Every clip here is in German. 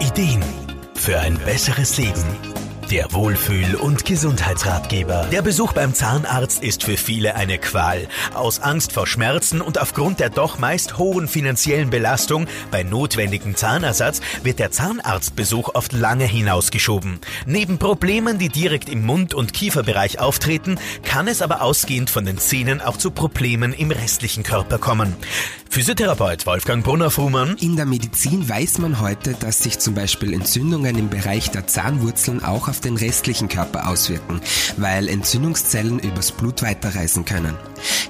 Ideen für ein besseres Leben. Der Wohlfühl- und Gesundheitsratgeber. Der Besuch beim Zahnarzt ist für viele eine Qual. Aus Angst vor Schmerzen und aufgrund der doch meist hohen finanziellen Belastung bei notwendigem Zahnersatz wird der Zahnarztbesuch oft lange hinausgeschoben. Neben Problemen, die direkt im Mund- und Kieferbereich auftreten, kann es aber ausgehend von den Zähnen auch zu Problemen im restlichen Körper kommen. Physiotherapeut Wolfgang Brunner-Fuhrmann. In der Medizin weiß man heute, dass sich zum Beispiel Entzündungen im Bereich der Zahnwurzeln auch auf den restlichen Körper auswirken, weil Entzündungszellen übers Blut weiterreisen können.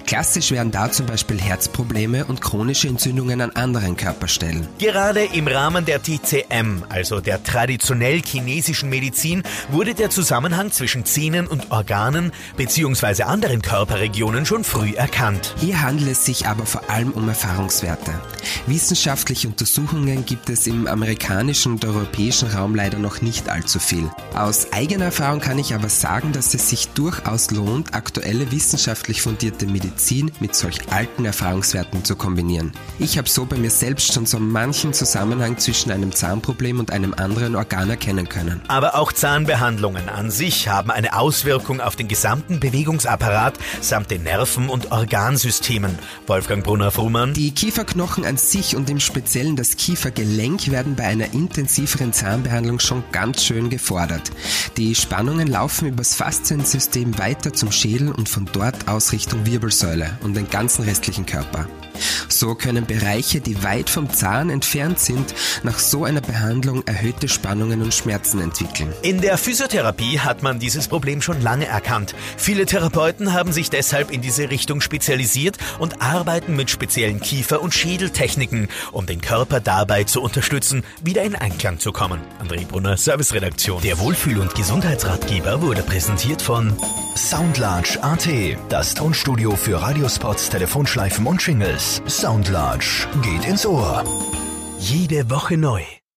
Klassisch wären da zum Beispiel Herzprobleme und chronische Entzündungen an anderen Körperstellen. Gerade im Rahmen der TCM, also der traditionell chinesischen Medizin, wurde der Zusammenhang zwischen Zähnen und Organen bzw. anderen Körperregionen schon früh erkannt. Hier handelt es sich aber vor allem um Erfahrungswerte. Wissenschaftliche Untersuchungen gibt es im amerikanischen und europäischen Raum leider noch nicht allzu viel. Aus eigener Erfahrung kann ich aber sagen, dass es sich durchaus lohnt, aktuelle wissenschaftlich fundierte Medizin mit solch alten Erfahrungswerten zu kombinieren. Ich habe so bei mir selbst schon so manchen Zusammenhang zwischen einem Zahnproblem und einem anderen Organ erkennen können. Aber auch Zahnbehandlungen an sich haben eine Auswirkung auf den gesamten Bewegungsapparat samt den Nerven- und Organsystemen. Wolfgang Brunner-Frumann. Die Kieferknochen an sich und im Speziellen das Kiefergelenk werden bei einer intensiveren Zahnbehandlung schon ganz schön gefordert. Die Spannungen laufen übers Fasziensystem weiter zum Schädel und von dort aus Richtung Wirbelsäule und den ganzen restlichen Körper. So können Bereiche, die weit vom Zahn entfernt sind, nach so einer Behandlung erhöhte Spannungen und Schmerzen entwickeln. In der Physiotherapie hat man dieses Problem schon lange erkannt. Viele Therapeuten haben sich deshalb in diese Richtung spezialisiert und arbeiten mit speziellen Kiefer- und Schädeltechniken, um den Körper dabei zu unterstützen, wieder in Einklang zu kommen. André Brunner, Serviceredaktion. Der Wohlfühl- und Gesundheitsratgeber wurde präsentiert von Soundlarge AT, das Tonstudio für Radiospots, Telefonschleifen und Jingles. Soundlarge geht ins Ohr. Jede Woche neu.